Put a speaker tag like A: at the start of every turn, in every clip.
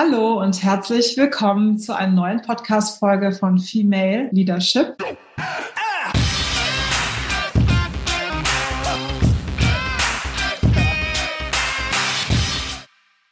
A: Hallo und herzlich willkommen zu einer neuen Podcast-Folge von Female Leadership.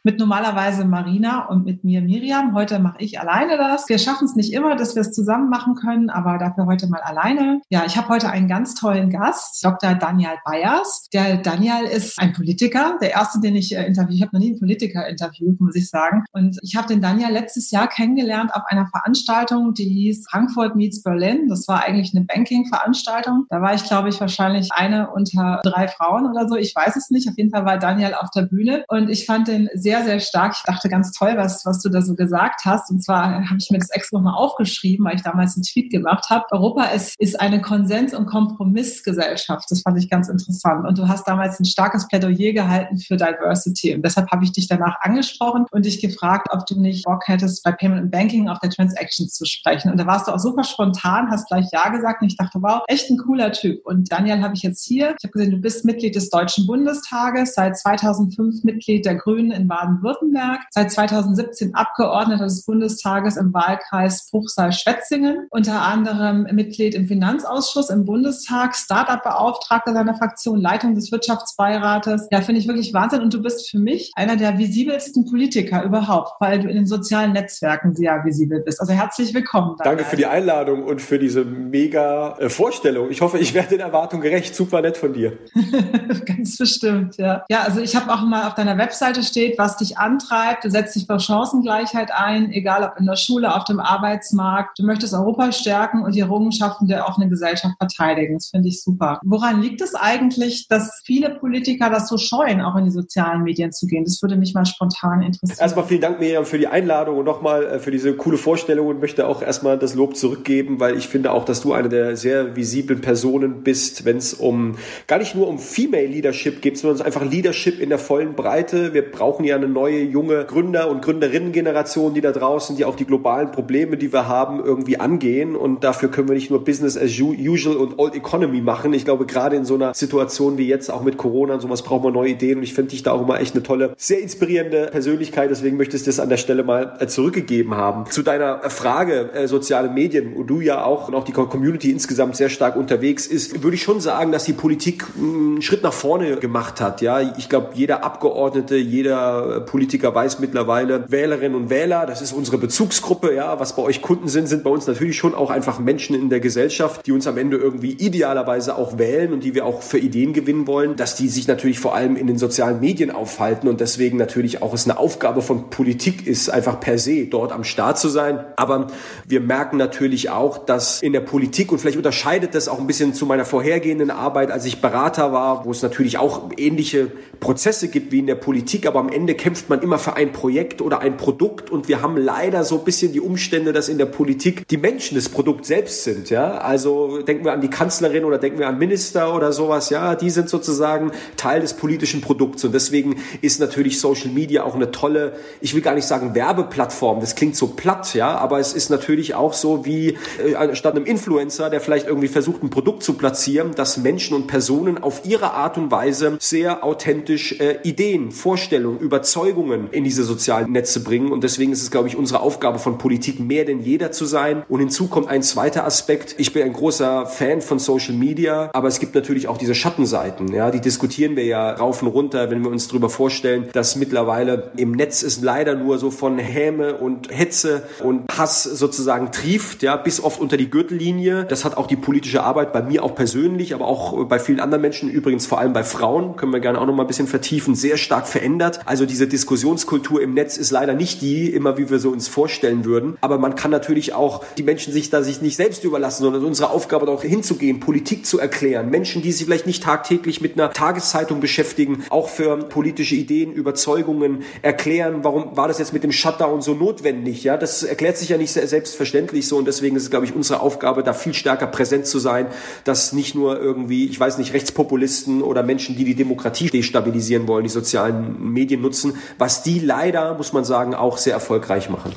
A: Mit normalerweise Marina und mit mir Miriam. Heute mache ich alleine das. Wir schaffen es nicht immer, dass wir es zusammen machen können, aber dafür heute mal alleine. Ja, ich habe heute einen ganz tollen Gast, Dr. Daniel Bayers. Der Daniel ist ein Politiker, der erste, den ich äh, interviewe. Ich habe noch nie einen Politiker interviewt, muss ich sagen. Und ich habe den Daniel letztes Jahr kennengelernt auf einer Veranstaltung, die hieß Frankfurt Meets Berlin. Das war eigentlich eine Banking-Veranstaltung. Da war ich, glaube ich, wahrscheinlich eine unter drei Frauen oder so. Ich weiß es nicht. Auf jeden Fall war Daniel auf der Bühne und ich fand den sehr sehr, sehr stark. Ich dachte ganz toll, was, was du da so gesagt hast. Und zwar habe ich mir das extra nochmal aufgeschrieben, weil ich damals einen Tweet gemacht habe. Europa ist, ist eine Konsens- und Kompromissgesellschaft. Das fand ich ganz interessant. Und du hast damals ein starkes Plädoyer gehalten für Diversity. Und deshalb habe ich dich danach angesprochen und dich gefragt, ob du nicht Bock hättest, bei Payment and Banking auf der Transactions zu sprechen. Und da warst du auch super spontan, hast gleich Ja gesagt. Und ich dachte, wow, echt ein cooler Typ. Und Daniel habe ich jetzt hier. Ich habe gesehen, du bist Mitglied des Deutschen Bundestages, seit 2005 Mitglied der Grünen in Baden Baden-Württemberg, seit 2017 Abgeordneter des Bundestages im Wahlkreis Bruchsal-Schwetzingen, unter anderem Mitglied im Finanzausschuss im Bundestag, Start-up-Beauftragter seiner Fraktion, Leitung des Wirtschaftsbeirates. Ja, finde ich wirklich Wahnsinn. Und du bist für mich einer der visibelsten Politiker überhaupt, weil du in den sozialen Netzwerken sehr visibel bist. Also herzlich willkommen.
B: Danke für die Einladung und für diese mega äh, Vorstellung. Ich hoffe, ich werde den Erwartungen gerecht. Super nett von dir.
A: Ganz bestimmt, ja. Ja, also ich habe auch mal auf deiner Webseite steht, was dich antreibt. Du setzt dich für Chancengleichheit ein, egal ob in der Schule, auf dem Arbeitsmarkt. Du möchtest Europa stärken und die Errungenschaften der offenen Gesellschaft verteidigen. Das finde ich super. Woran liegt es eigentlich, dass viele Politiker das so scheuen, auch in die sozialen Medien zu gehen? Das würde mich mal spontan interessieren.
B: Erstmal vielen Dank, Miriam, für die Einladung und nochmal äh, für diese coole Vorstellung und möchte auch erstmal das Lob zurückgeben, weil ich finde auch, dass du eine der sehr visiblen Personen bist, wenn es um gar nicht nur um Female Leadership geht, sondern einfach Leadership in der vollen Breite. Wir brauchen ja eine neue, junge Gründer- und Gründerinnen-Generation, die da draußen, die auch die globalen Probleme, die wir haben, irgendwie angehen. Und dafür können wir nicht nur Business as usual und Old Economy machen. Ich glaube, gerade in so einer Situation wie jetzt, auch mit Corona und sowas, brauchen wir neue Ideen. Und ich finde dich da auch immer echt eine tolle, sehr inspirierende Persönlichkeit. Deswegen möchte ich das an der Stelle mal äh, zurückgegeben haben. Zu deiner Frage, äh, soziale Medien, wo du ja auch und auch die Community insgesamt sehr stark unterwegs ist, würde ich schon sagen, dass die Politik mm, einen Schritt nach vorne gemacht hat. Ja, ich glaube, jeder Abgeordnete, jeder Politiker weiß mittlerweile, Wählerinnen und Wähler, das ist unsere Bezugsgruppe, ja, was bei euch Kunden sind, sind bei uns natürlich schon auch einfach Menschen in der Gesellschaft, die uns am Ende irgendwie idealerweise auch wählen und die wir auch für Ideen gewinnen wollen, dass die sich natürlich vor allem in den sozialen Medien aufhalten und deswegen natürlich auch es eine Aufgabe von Politik ist, einfach per se dort am Start zu sein. Aber wir merken natürlich auch, dass in der Politik und vielleicht unterscheidet das auch ein bisschen zu meiner vorhergehenden Arbeit, als ich Berater war, wo es natürlich auch ähnliche Prozesse gibt wie in der Politik, aber am Ende kämpft man immer für ein Projekt oder ein Produkt und wir haben leider so ein bisschen die Umstände, dass in der Politik die Menschen das Produkt selbst sind, ja. Also denken wir an die Kanzlerin oder denken wir an Minister oder sowas, ja, die sind sozusagen Teil des politischen Produkts und deswegen ist natürlich Social Media auch eine tolle, ich will gar nicht sagen Werbeplattform, das klingt so platt, ja, aber es ist natürlich auch so wie äh, statt einem Influencer, der vielleicht irgendwie versucht, ein Produkt zu platzieren, dass Menschen und Personen auf ihre Art und Weise sehr authentisch äh, Ideen, Vorstellungen, Überzeugungen Überzeugungen in diese sozialen Netze bringen. Und deswegen ist es, glaube ich, unsere Aufgabe von Politik, mehr denn jeder zu sein. Und hinzu kommt ein zweiter Aspekt. Ich bin ein großer Fan von Social Media, aber es gibt natürlich auch diese Schattenseiten. Ja, die diskutieren wir ja rauf und runter, wenn wir uns darüber vorstellen, dass mittlerweile im Netz es leider nur so von Häme und Hetze und Hass sozusagen trieft, ja, bis oft unter die Gürtellinie. Das hat auch die politische Arbeit bei mir auch persönlich, aber auch bei vielen anderen Menschen, übrigens vor allem bei Frauen, können wir gerne auch noch mal ein bisschen vertiefen, sehr stark verändert. Also diese diese Diskussionskultur im Netz ist leider nicht die, immer wie wir so uns vorstellen würden. Aber man kann natürlich auch die Menschen sich da sich nicht selbst überlassen, sondern unsere Aufgabe auch hinzugehen, Politik zu erklären. Menschen, die sich vielleicht nicht tagtäglich mit einer Tageszeitung beschäftigen, auch für politische Ideen, Überzeugungen erklären, warum war das jetzt mit dem Shutdown so notwendig? Ja, das erklärt sich ja nicht selbstverständlich so und deswegen ist es, glaube ich, unsere Aufgabe, da viel stärker präsent zu sein, dass nicht nur irgendwie, ich weiß nicht, Rechtspopulisten oder Menschen, die die Demokratie destabilisieren wollen, die sozialen Medien nutzen, was die leider, muss man sagen, auch sehr erfolgreich machen.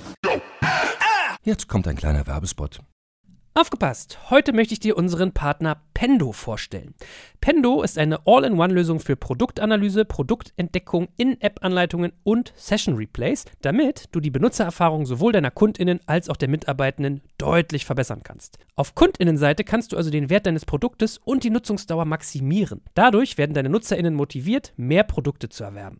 C: Jetzt kommt ein kleiner Werbespot. Aufgepasst! Heute möchte ich dir unseren Partner Pendo vorstellen. Pendo ist eine All-in-One-Lösung für Produktanalyse, Produktentdeckung, In-App-Anleitungen und Session-Replays, damit du die Benutzererfahrung sowohl deiner KundInnen als auch der Mitarbeitenden deutlich verbessern kannst. Auf KundInnenseite kannst du also den Wert deines Produktes und die Nutzungsdauer maximieren. Dadurch werden deine NutzerInnen motiviert, mehr Produkte zu erwerben.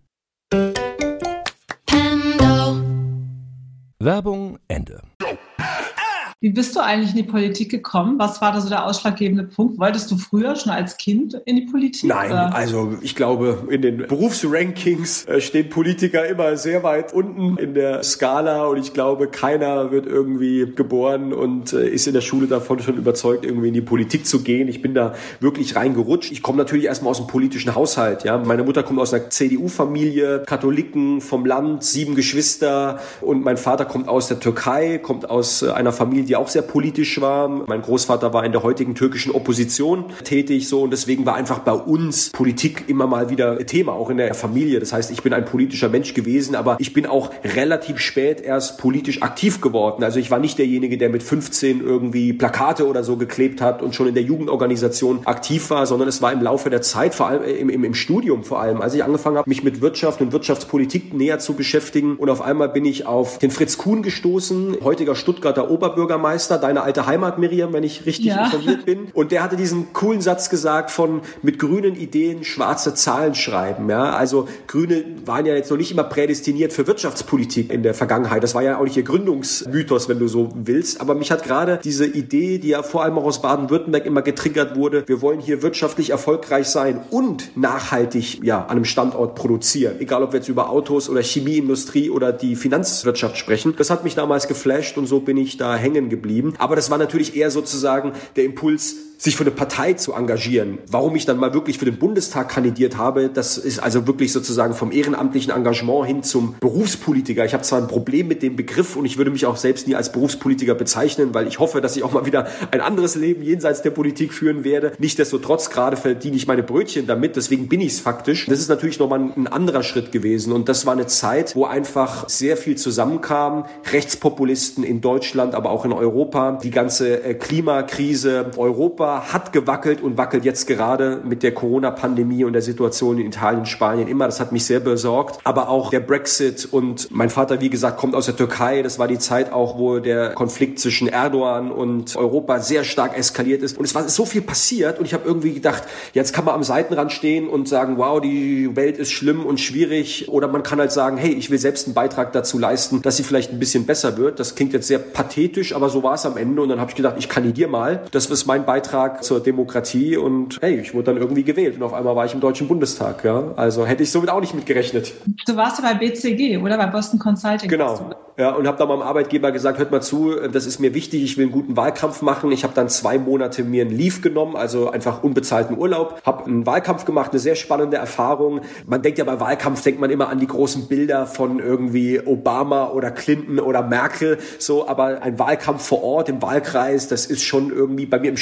D: Werbung Ende.
A: Wie bist du eigentlich in die Politik gekommen? Was war da so der ausschlaggebende Punkt? Wolltest du früher schon als Kind in die Politik?
B: Nein, oder? also ich glaube, in den Berufsrankings äh, stehen Politiker immer sehr weit unten in der Skala und ich glaube, keiner wird irgendwie geboren und äh, ist in der Schule davon schon überzeugt, irgendwie in die Politik zu gehen. Ich bin da wirklich reingerutscht. Ich komme natürlich erstmal aus einem politischen Haushalt. Ja, meine Mutter kommt aus einer CDU-Familie, Katholiken vom Land, sieben Geschwister und mein Vater kommt aus der Türkei, kommt aus äh, einer Familie die auch sehr politisch war. Mein Großvater war in der heutigen türkischen Opposition tätig, so und deswegen war einfach bei uns Politik immer mal wieder Thema, auch in der Familie. Das heißt, ich bin ein politischer Mensch gewesen, aber ich bin auch relativ spät erst politisch aktiv geworden. Also ich war nicht derjenige, der mit 15 irgendwie Plakate oder so geklebt hat und schon in der Jugendorganisation aktiv war, sondern es war im Laufe der Zeit, vor allem im, im, im Studium vor allem, als ich angefangen habe, mich mit Wirtschaft und Wirtschaftspolitik näher zu beschäftigen und auf einmal bin ich auf den Fritz Kuhn gestoßen, heutiger Stuttgarter Oberbürgermeister Bürgermeister, deine alte Heimat, Miriam, wenn ich richtig ja. informiert bin. Und der hatte diesen coolen Satz gesagt von mit grünen Ideen schwarze Zahlen schreiben. Ja, also Grüne waren ja jetzt noch nicht immer prädestiniert für Wirtschaftspolitik in der Vergangenheit. Das war ja auch nicht ihr Gründungsmythos, wenn du so willst. Aber mich hat gerade diese Idee, die ja vor allem auch aus Baden-Württemberg immer getriggert wurde, wir wollen hier wirtschaftlich erfolgreich sein und nachhaltig ja an einem Standort produzieren. Egal, ob wir jetzt über Autos oder Chemieindustrie oder die Finanzwirtschaft sprechen. Das hat mich damals geflasht und so bin ich da hängen geblieben. Aber das war natürlich eher sozusagen der Impuls, sich für eine Partei zu engagieren. Warum ich dann mal wirklich für den Bundestag kandidiert habe, das ist also wirklich sozusagen vom ehrenamtlichen Engagement hin zum Berufspolitiker. Ich habe zwar ein Problem mit dem Begriff und ich würde mich auch selbst nie als Berufspolitiker bezeichnen, weil ich hoffe, dass ich auch mal wieder ein anderes Leben jenseits der Politik führen werde. Nichtsdestotrotz gerade verdiene ich meine Brötchen damit, deswegen bin ich es faktisch. Das ist natürlich nochmal ein anderer Schritt gewesen und das war eine Zeit, wo einfach sehr viel zusammenkam. Rechtspopulisten in Deutschland, aber auch in Europa, die ganze äh, Klimakrise, Europa hat gewackelt und wackelt jetzt gerade mit der Corona-Pandemie und der Situation in Italien, Spanien immer. Das hat mich sehr besorgt. Aber auch der Brexit und mein Vater, wie gesagt, kommt aus der Türkei. Das war die Zeit auch, wo der Konflikt zwischen Erdogan und Europa sehr stark eskaliert ist. Und es war so viel passiert und ich habe irgendwie gedacht, jetzt kann man am Seitenrand stehen und sagen, wow, die Welt ist schlimm und schwierig. Oder man kann halt sagen, hey, ich will selbst einen Beitrag dazu leisten, dass sie vielleicht ein bisschen besser wird. Das klingt jetzt sehr pathetisch, aber so war es am Ende. Und dann habe ich gedacht, ich kandidiere mal. Das ist mein Beitrag Beitrag zur Demokratie und hey, ich wurde dann irgendwie gewählt und auf einmal war ich im Deutschen Bundestag. Ja? Also hätte ich somit auch nicht mitgerechnet.
A: Du warst ja bei BCG oder bei Boston Consulting.
B: Genau. Ja, und habe dann meinem Arbeitgeber gesagt, hört mal zu, das ist mir wichtig, ich will einen guten Wahlkampf machen. Ich habe dann zwei Monate mir einen Leave genommen, also einfach unbezahlten Urlaub, habe einen Wahlkampf gemacht, eine sehr spannende Erfahrung. Man denkt ja bei Wahlkampf, denkt man immer an die großen Bilder von irgendwie Obama oder Clinton oder Merkel, so, aber ein Wahlkampf vor Ort im Wahlkreis, das ist schon irgendwie bei mir im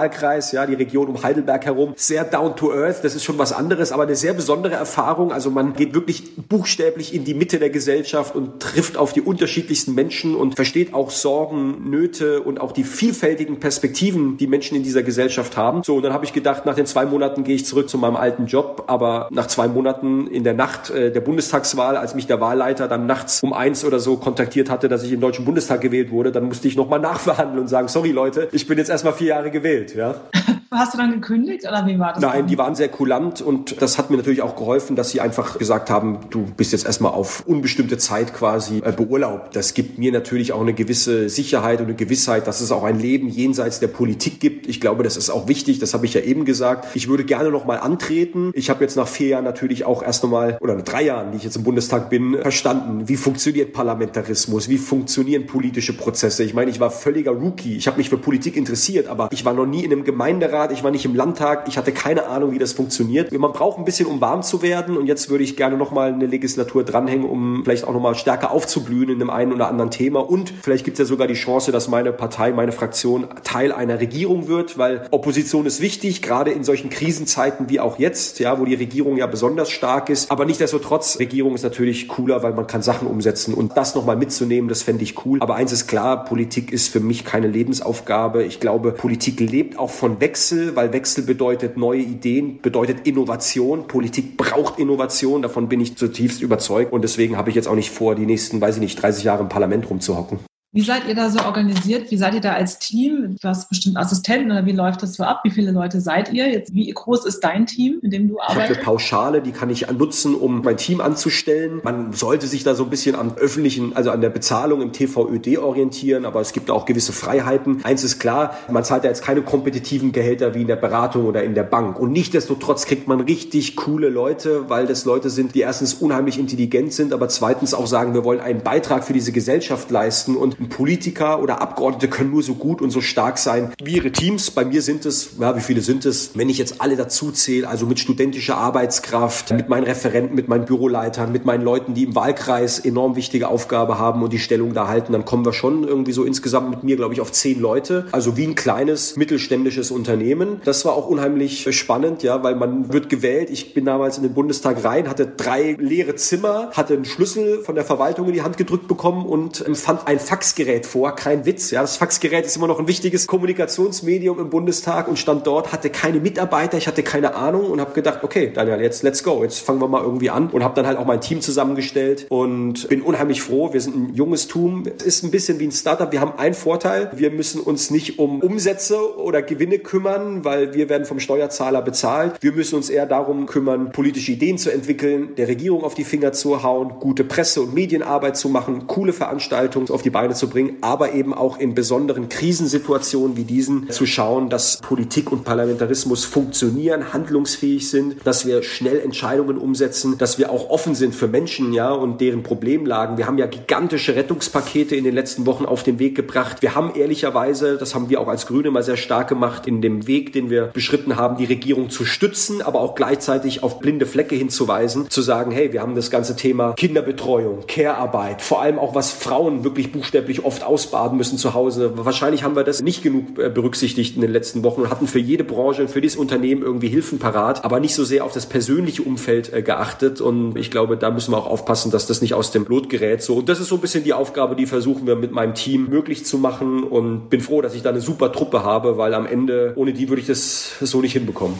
B: Spargelwahlkreis, ja, die Region um Heidelberg herum, sehr down to earth, das ist schon was anderes, aber eine sehr besondere Erfahrung. Also man geht wirklich buchstäblich in die Mitte der Gesellschaft und trifft auf die unterschiedlichsten Menschen und versteht auch Sorgen, Nöte und auch die vielfältigen Perspektiven, die Menschen in dieser Gesellschaft haben. So, und dann habe ich gedacht, nach den zwei Monaten gehe ich zurück zu meinem alten Job, aber nach zwei Monaten in der Nacht äh, der Bundestagswahl, als mich der Wahlleiter dann nachts um eins oder so kontaktiert hatte, dass ich im Deutschen Bundestag gewählt wurde, dann musste ich nochmal nachverhandeln und sagen, sorry Leute, ich bin jetzt erstmal vier Jahre gewählt, ja.
A: Hast du dann gekündigt oder wie war das?
B: Nein, die waren sehr kulant und das hat mir natürlich auch geholfen, dass sie einfach gesagt haben, du bist jetzt erstmal auf unbestimmte Zeit quasi äh, beurlaubt. Das gibt mir natürlich auch eine gewisse Sicherheit und eine Gewissheit, dass es auch ein Leben jenseits der Politik gibt. Ich glaube, das ist auch wichtig, das habe ich ja eben gesagt. Ich würde gerne noch mal antreten. Ich habe jetzt nach vier Jahren natürlich auch erst nochmal, oder drei Jahren, die ich jetzt im Bundestag bin, verstanden, wie funktioniert Parlamentarismus, wie funktionieren politische Prozesse. Ich meine, ich war völliger Rookie. Ich habe mich für Politik interessiert, aber ich war noch nie in einem Gemeinderat, ich war nicht im Landtag, ich hatte keine Ahnung, wie das funktioniert. Man braucht ein bisschen, um warm zu werden und jetzt würde ich gerne nochmal eine Legislatur dranhängen, um vielleicht auch nochmal stärker aufzublühen in einem einen oder anderen Thema und vielleicht gibt es ja sogar die Chance, dass meine Partei, meine Fraktion Teil einer Regierung wird, weil Opposition ist wichtig, gerade in solchen Krisenzeiten wie auch jetzt, ja, wo die Regierung ja besonders stark ist. Aber nichtsdestotrotz, Regierung ist natürlich cooler, weil man kann Sachen umsetzen und das nochmal mitzunehmen, das fände ich cool. Aber eins ist klar, Politik ist für mich keine Lebensaufgabe. Ich glaube, Politik lebt auch von Wechsel, weil Wechsel bedeutet neue Ideen, bedeutet Innovation. Politik braucht Innovation, davon bin ich zutiefst überzeugt und deswegen habe ich jetzt auch nicht vor, die nächsten, weiß ich nicht, 30 Jahre im Parlament rumzuhocken.
A: Wie seid ihr da so organisiert? Wie seid ihr da als Team? Du hast bestimmt Assistenten oder wie läuft das so ab? Wie viele Leute seid ihr? Jetzt, wie groß ist dein Team, in dem du arbeitest?
B: Ich habe eine Pauschale, die kann ich nutzen, um mein Team anzustellen. Man sollte sich da so ein bisschen am öffentlichen, also an der Bezahlung im TVÖD orientieren, aber es gibt auch gewisse Freiheiten. Eins ist klar, man zahlt ja jetzt keine kompetitiven Gehälter wie in der Beratung oder in der Bank. Und nichtdestotrotz kriegt man richtig coole Leute, weil das Leute sind, die erstens unheimlich intelligent sind, aber zweitens auch sagen, wir wollen einen Beitrag für diese Gesellschaft leisten und Politiker oder Abgeordnete können nur so gut und so stark sein wie ihre Teams. Bei mir sind es, ja, wie viele sind es? Wenn ich jetzt alle dazu zähle, also mit studentischer Arbeitskraft, mit meinen Referenten, mit meinen Büroleitern, mit meinen Leuten, die im Wahlkreis enorm wichtige Aufgabe haben und die Stellung da halten, dann kommen wir schon irgendwie so insgesamt mit mir, glaube ich, auf zehn Leute. Also wie ein kleines mittelständisches Unternehmen. Das war auch unheimlich spannend, ja, weil man wird gewählt. Ich bin damals in den Bundestag rein, hatte drei leere Zimmer, hatte einen Schlüssel von der Verwaltung in die Hand gedrückt bekommen und fand ein Fax Faxgerät vor, kein Witz. Ja, das Faxgerät ist immer noch ein wichtiges Kommunikationsmedium im Bundestag und stand dort, hatte keine Mitarbeiter, ich hatte keine Ahnung und habe gedacht, okay, Daniel, jetzt let's go, jetzt fangen wir mal irgendwie an und habe dann halt auch mein Team zusammengestellt und bin unheimlich froh. Wir sind ein junges Team, es ist ein bisschen wie ein Startup. Wir haben einen Vorteil, wir müssen uns nicht um Umsätze oder Gewinne kümmern, weil wir werden vom Steuerzahler bezahlt. Wir müssen uns eher darum kümmern, politische Ideen zu entwickeln, der Regierung auf die Finger zu hauen, gute Presse- und Medienarbeit zu machen, coole Veranstaltungen auf die Beine zu bringen, aber eben auch in besonderen Krisensituationen wie diesen zu schauen, dass Politik und Parlamentarismus funktionieren, handlungsfähig sind, dass wir schnell Entscheidungen umsetzen, dass wir auch offen sind für Menschen, ja, und deren Problemlagen. Wir haben ja gigantische Rettungspakete in den letzten Wochen auf den Weg gebracht. Wir haben ehrlicherweise, das haben wir auch als Grüne mal sehr stark gemacht, in dem Weg, den wir beschritten haben, die Regierung zu stützen, aber auch gleichzeitig auf blinde Flecke hinzuweisen, zu sagen, hey, wir haben das ganze Thema Kinderbetreuung, Care-Arbeit, vor allem auch was Frauen wirklich buchstäblich wirklich oft ausbaden müssen zu Hause. Wahrscheinlich haben wir das nicht genug äh, berücksichtigt in den letzten Wochen und hatten für jede Branche, für dieses Unternehmen irgendwie Hilfen parat, aber nicht so sehr auf das persönliche Umfeld äh, geachtet. Und ich glaube, da müssen wir auch aufpassen, dass das nicht aus dem Lot gerät. So. Und das ist so ein bisschen die Aufgabe, die versuchen wir mit meinem Team möglich zu machen und bin froh, dass ich da eine super Truppe habe, weil am Ende ohne die würde ich das so nicht hinbekommen.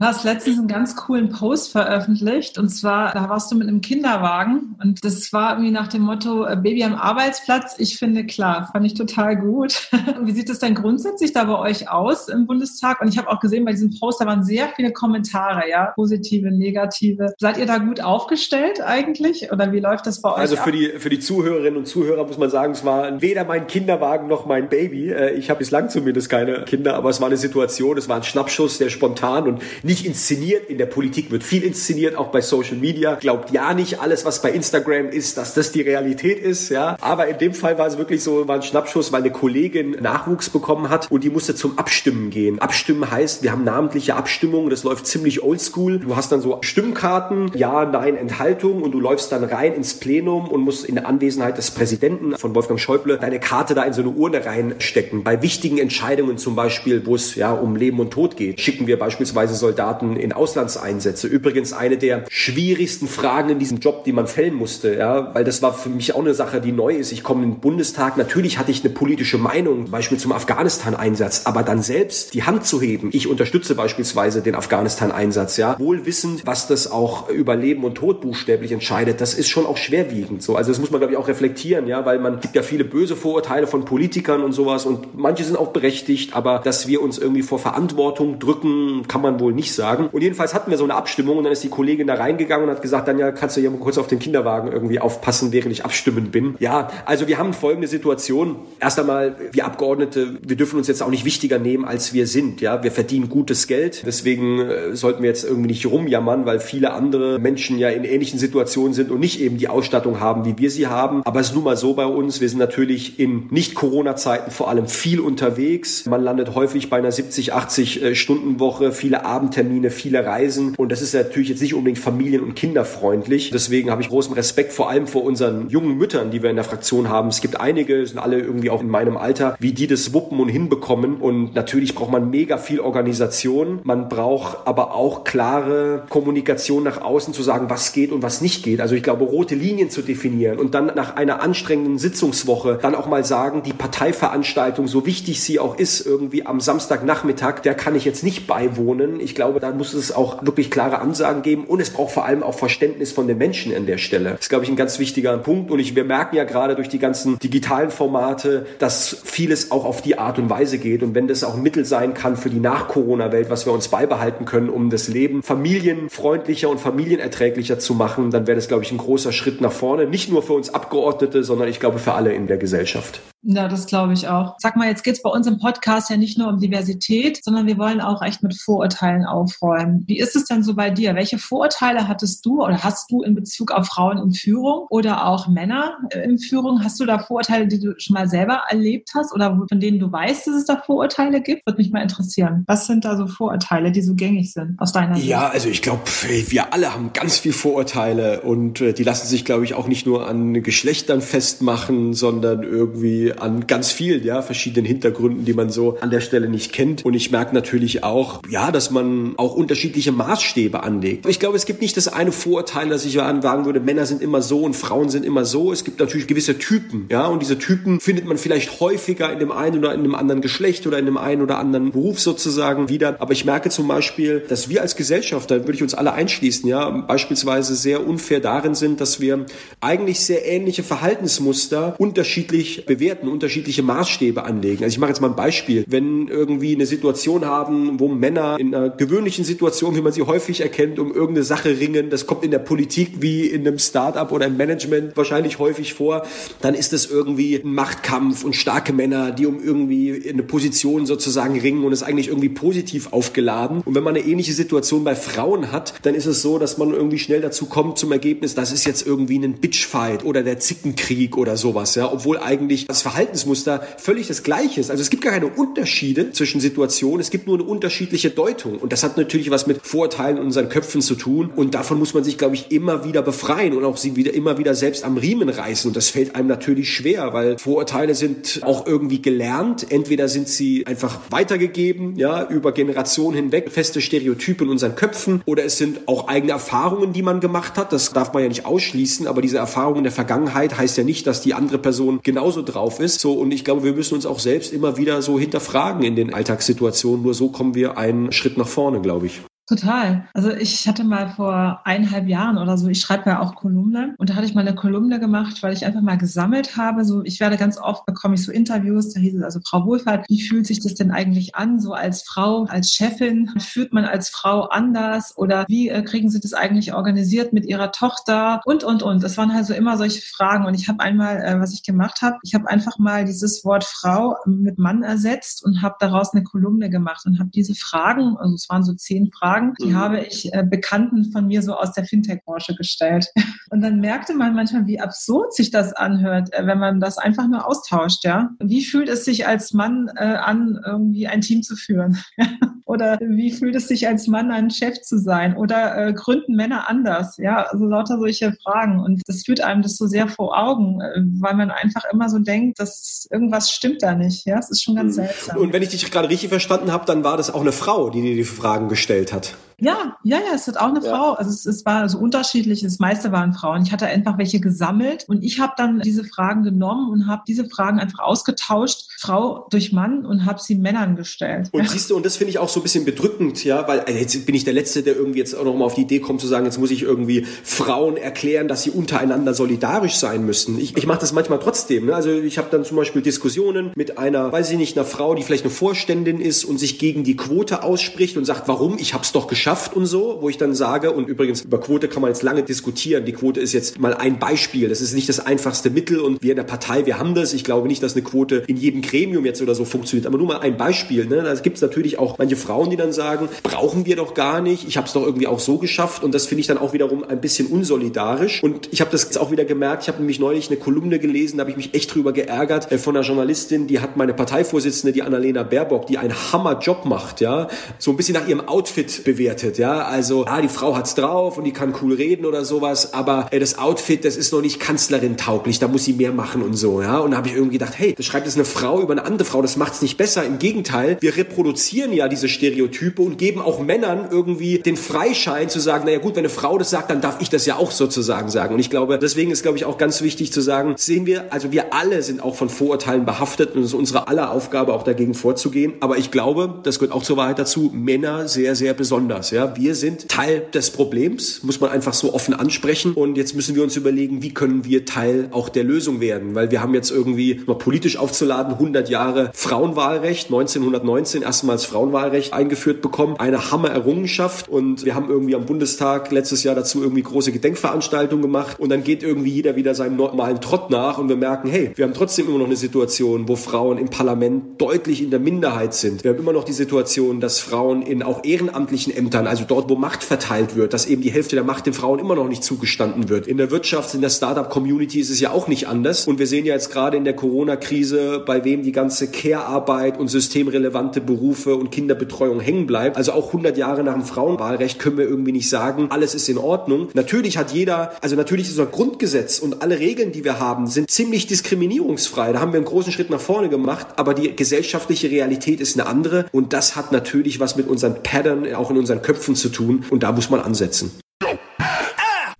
A: Du hast letztens einen ganz coolen Post veröffentlicht und zwar, da warst du mit einem Kinderwagen und das war irgendwie nach dem Motto äh, Baby am Arbeitsplatz. Ich finde klar, fand ich total gut. Wie sieht es denn grundsätzlich da bei euch aus im Bundestag? Und ich habe auch gesehen, bei diesem Post, da waren sehr viele Kommentare, ja, positive, negative. Seid ihr da gut aufgestellt eigentlich oder wie läuft das bei euch?
B: Also für ab? die, für die Zuhörerinnen und Zuhörer muss man sagen, es war weder mein Kinderwagen noch mein Baby. Äh, ich habe bislang zumindest keine Kinder, aber es war eine Situation, es war ein Schnappschuss, sehr spontan und nicht inszeniert. In der Politik wird viel inszeniert, auch bei Social Media. Glaubt ja nicht alles, was bei Instagram ist, dass das die Realität ist, ja. Aber in dem Fall war es wirklich so, war ein Schnappschuss, weil eine Kollegin Nachwuchs bekommen hat und die musste zum Abstimmen gehen. Abstimmen heißt, wir haben namentliche Abstimmungen, das läuft ziemlich oldschool. Du hast dann so Stimmkarten, ja, nein, Enthaltung und du läufst dann rein ins Plenum und musst in der Anwesenheit des Präsidenten von Wolfgang Schäuble deine Karte da in so eine Urne reinstecken. Bei wichtigen Entscheidungen zum Beispiel, wo es ja um Leben und Tod geht, schicken wir beispielsweise Soldaten Soldaten in Auslandseinsätze. Übrigens eine der schwierigsten Fragen in diesem Job, die man fällen musste, ja, weil das war für mich auch eine Sache, die neu ist. Ich komme in den Bundestag, natürlich hatte ich eine politische Meinung, zum Beispiel zum Afghanistan-Einsatz, aber dann selbst die Hand zu heben. Ich unterstütze beispielsweise den Afghanistan-Einsatz, ja, wohl wissend, was das auch über Leben und Tod buchstäblich entscheidet. Das ist schon auch schwerwiegend so. Also das muss man, glaube ich, auch reflektieren, ja, weil man gibt ja viele böse Vorurteile von Politikern und sowas und manche sind auch berechtigt, aber dass wir uns irgendwie vor Verantwortung drücken, kann man wohl nicht sagen. Und jedenfalls hatten wir so eine Abstimmung und dann ist die Kollegin da reingegangen und hat gesagt, dann ja, kannst du ja mal kurz auf den Kinderwagen irgendwie aufpassen, während ich abstimmen bin. Ja, also wir haben folgende Situation. Erst einmal, wir Abgeordnete, wir dürfen uns jetzt auch nicht wichtiger nehmen, als wir sind. Ja, wir verdienen gutes Geld. Deswegen äh, sollten wir jetzt irgendwie nicht rumjammern, weil viele andere Menschen ja in ähnlichen Situationen sind und nicht eben die Ausstattung haben, wie wir sie haben. Aber es ist nun mal so bei uns. Wir sind natürlich in Nicht-Corona-Zeiten vor allem viel unterwegs. Man landet häufig bei einer 70, 80 äh, Stunden Woche, viele Abendtermine, viele Reisen. Und das ist natürlich jetzt nicht unbedingt familien- und kinderfreundlich. Deswegen habe ich großen Respekt vor allem vor unseren jungen Müttern, die wir in der Fraktion haben. Es gibt einige, sind alle irgendwie auch in meinem Alter, wie die das wuppen und hinbekommen. Und natürlich braucht man mega viel Organisation. Man braucht aber auch klare Kommunikation nach außen zu sagen, was geht und was nicht geht. Also ich glaube, rote Linien zu definieren und dann nach einer anstrengenden Sitzungswoche dann auch mal sagen, die Parteiveranstaltung, so wichtig sie auch ist, irgendwie am Samstagnachmittag, der kann ich jetzt nicht beiwohnen. Ich glaube, da muss es auch wirklich klare Ansagen geben und es braucht vor allem auch Verständnis von den Menschen an der Stelle. Das ist, glaube ich, ein ganz wichtiger Punkt und ich, wir merken ja gerade durch die ganzen digitalen Formate, dass vieles auch auf die Art und Weise geht und wenn das auch ein Mittel sein kann für die Nach-Corona-Welt, was wir uns beibehalten können, um das Leben familienfreundlicher und familienerträglicher zu machen, dann wäre das, glaube ich, ein großer Schritt nach vorne. Nicht nur für uns Abgeordnete, sondern ich glaube für alle in der Gesellschaft.
A: Ja, das glaube ich auch. Sag mal, jetzt geht's bei uns im Podcast ja nicht nur um Diversität, sondern wir wollen auch echt mit Vorurteilen aufräumen. Wie ist es denn so bei dir? Welche Vorurteile hattest du oder hast du in Bezug auf Frauen in Führung oder auch Männer in Führung? Hast du da Vorurteile, die du schon mal selber erlebt hast oder von denen du weißt, dass es da Vorurteile gibt? Würde mich mal interessieren. Was sind da so Vorurteile, die so gängig sind aus deiner Sicht?
B: Ja, also ich glaube, wir alle haben ganz viel Vorurteile und äh, die lassen sich, glaube ich, auch nicht nur an Geschlechtern festmachen, sondern irgendwie an ganz vielen, ja, verschiedenen Hintergründen, die man so an der Stelle nicht kennt. Und ich merke natürlich auch, ja, dass man auch unterschiedliche Maßstäbe anlegt. Ich glaube, es gibt nicht das eine Vorurteil, dass ich sagen würde, Männer sind immer so und Frauen sind immer so. Es gibt natürlich gewisse Typen, ja, und diese Typen findet man vielleicht häufiger in dem einen oder in dem anderen Geschlecht oder in dem einen oder anderen Beruf sozusagen wieder. Aber ich merke zum Beispiel, dass wir als Gesellschaft, da würde ich uns alle einschließen, ja, beispielsweise sehr unfair darin sind, dass wir eigentlich sehr ähnliche Verhaltensmuster unterschiedlich bewerten, unterschiedliche Maßstäbe anlegen. Also ich mache jetzt mal ein Beispiel. Wenn irgendwie eine Situation haben, wo Männer in einer gewöhnlichen Situation, wie man sie häufig erkennt, um irgendeine Sache ringen, das kommt in der Politik wie in einem Startup oder im Management wahrscheinlich häufig vor, dann ist es irgendwie ein Machtkampf und starke Männer, die um irgendwie eine Position sozusagen ringen und ist eigentlich irgendwie positiv aufgeladen. Und wenn man eine ähnliche Situation bei Frauen hat, dann ist es so, dass man irgendwie schnell dazu kommt zum Ergebnis, das ist jetzt irgendwie ein Bitchfight oder der Zickenkrieg oder sowas, ja, obwohl eigentlich das Verhaltensmuster völlig das gleiche ist. Also es gibt gar keine Unterschiede zwischen Situationen, es gibt nur eine unterschiedliche Deutung und das hat natürlich was mit Vorurteilen in unseren Köpfen zu tun und davon muss man sich, glaube ich, immer wieder befreien und auch sie wieder immer wieder selbst am Riemen reißen und das fällt einem natürlich schwer, weil Vorurteile sind auch irgendwie gelernt. Entweder sind sie einfach weitergegeben, ja, über Generationen hinweg, feste Stereotype in unseren Köpfen oder es sind auch eigene Erfahrungen, die man gemacht hat. Das darf man ja nicht ausschließen, aber diese Erfahrungen der Vergangenheit heißt ja nicht, dass die andere Person genauso drauf ist. So, und ich glaube, wir müssen uns auch selbst immer wieder so hinterfragen in den Alltagssituationen. Nur so kommen wir einen Schritt nach vorne, glaube ich.
A: Total. Also ich hatte mal vor eineinhalb Jahren oder so, ich schreibe ja auch Kolumne und da hatte ich mal eine Kolumne gemacht, weil ich einfach mal gesammelt habe. So, ich werde ganz oft bekomme ich so Interviews, da hieß es also Frau Wohlfahrt, wie fühlt sich das denn eigentlich an, so als Frau, als Chefin? Führt man als Frau anders oder wie äh, kriegen Sie das eigentlich organisiert mit Ihrer Tochter und und und. Das waren halt so immer solche Fragen und ich habe einmal, äh, was ich gemacht habe, ich habe einfach mal dieses Wort Frau mit Mann ersetzt und habe daraus eine Kolumne gemacht und habe diese Fragen, also es waren so zehn Fragen Fragen, die mhm. habe ich äh, Bekannten von mir so aus der Fintech-Branche gestellt. Und dann merkte man manchmal, wie absurd sich das anhört, äh, wenn man das einfach nur austauscht, ja. Wie fühlt es sich als Mann äh, an, irgendwie ein Team zu führen? Oder wie fühlt es sich als Mann, ein Chef zu sein? Oder äh, gründen Männer anders? Ja, also lauter solche Fragen. Und das führt einem das so sehr vor Augen, weil man einfach immer so denkt, dass irgendwas stimmt da nicht. Ja, es ist schon ganz mhm. seltsam.
B: Und wenn ich dich gerade richtig verstanden habe, dann war das auch eine Frau, die dir die Fragen gestellt hat. it.
A: Ja, ja, ja, es hat auch eine ja. Frau. Also es, es war so unterschiedlich. Das meiste waren Frauen. Ich hatte einfach welche gesammelt und ich habe dann diese Fragen genommen und habe diese Fragen einfach ausgetauscht, Frau durch Mann und habe sie Männern gestellt.
B: Und siehst du, und das finde ich auch so ein bisschen bedrückend, ja, weil also jetzt bin ich der Letzte, der irgendwie jetzt auch noch mal auf die Idee kommt zu sagen, jetzt muss ich irgendwie Frauen erklären, dass sie untereinander solidarisch sein müssen. Ich, ich mache das manchmal trotzdem. Ne? Also ich habe dann zum Beispiel Diskussionen mit einer, weiß ich nicht, einer Frau, die vielleicht eine Vorständin ist und sich gegen die Quote ausspricht und sagt, warum? Ich habe es doch geschafft und so, wo ich dann sage, und übrigens über Quote kann man jetzt lange diskutieren. Die Quote ist jetzt mal ein Beispiel. Das ist nicht das einfachste Mittel und wir in der Partei, wir haben das. Ich glaube nicht, dass eine Quote in jedem Gremium jetzt oder so funktioniert. Aber nur mal ein Beispiel. Ne? Da gibt es natürlich auch manche Frauen, die dann sagen, brauchen wir doch gar nicht. Ich habe es doch irgendwie auch so geschafft. Und das finde ich dann auch wiederum ein bisschen unsolidarisch. Und ich habe das jetzt auch wieder gemerkt. Ich habe nämlich neulich eine Kolumne gelesen, da habe ich mich echt drüber geärgert äh, von einer Journalistin, die hat meine Parteivorsitzende, die Annalena Baerbock, die einen Hammerjob macht, ja, so ein bisschen nach ihrem Outfit bewertet, ja. Also, ah, die Frau hat's drauf und die kann cool reden oder sowas, aber äh, das Outfit, das ist noch nicht Kanzlerin tauglich, da muss sie mehr machen und so, ja. Und da habe ich irgendwie gedacht, hey, das schreibt jetzt eine Frau über eine andere Frau, das macht's nicht besser. Im Gegenteil, wir reproduzieren ja diese Stereotype und geben auch Männern irgendwie den Freischein zu sagen, naja gut, wenn eine Frau das sagt, dann darf ich das ja auch sozusagen sagen. Und ich glaube, deswegen ist, glaube ich, auch ganz wichtig zu sagen, sehen wir, also wir alle sind auch von Vorurteilen behaftet und es ist unsere aller Aufgabe, auch dagegen vorzugehen. Aber ich glaube, das gehört auch zur Wahrheit dazu, Männer sehr, sehr besonders. Ja, wir sind Teil des Problems, muss man einfach so offen ansprechen. Und jetzt müssen wir uns überlegen, wie können wir Teil auch der Lösung werden? Weil wir haben jetzt irgendwie mal politisch aufzuladen, 100 Jahre Frauenwahlrecht, 1919 erstmals Frauenwahlrecht eingeführt bekommen, eine Hammer-Errungenschaft. Und wir haben irgendwie am Bundestag letztes Jahr dazu irgendwie große Gedenkveranstaltungen gemacht. Und dann geht irgendwie jeder wieder seinem normalen Trott nach und wir merken, hey, wir haben trotzdem immer noch eine Situation, wo Frauen im Parlament deutlich in der Minderheit sind. Wir haben immer noch die Situation, dass Frauen in auch ehrenamtlichen Ämtern, also dort, wo Macht verteilt wird, dass eben die Hälfte der Macht den Frauen immer noch nicht zugestanden wird. In der Wirtschaft, in der Startup-Community ist es ja auch nicht anders. Und wir sehen ja jetzt gerade in der Corona-Krise, bei wem die ganze Care-Arbeit und systemrelevante Berufe und Kinderbetreuung hängen bleibt. Also auch 100 Jahre nach dem Frauenwahlrecht können wir irgendwie nicht sagen, alles ist in Ordnung. Natürlich hat jeder, also natürlich ist unser Grundgesetz und alle Regeln, die wir haben, sind ziemlich diskriminierungsfrei. Da haben wir einen großen Schritt nach vorne gemacht, aber die gesellschaftliche Realität ist eine andere und das hat natürlich was mit unseren Pattern auch in unseren Köpfen zu tun und da muss man ansetzen.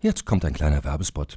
D: Jetzt kommt ein kleiner Werbespot.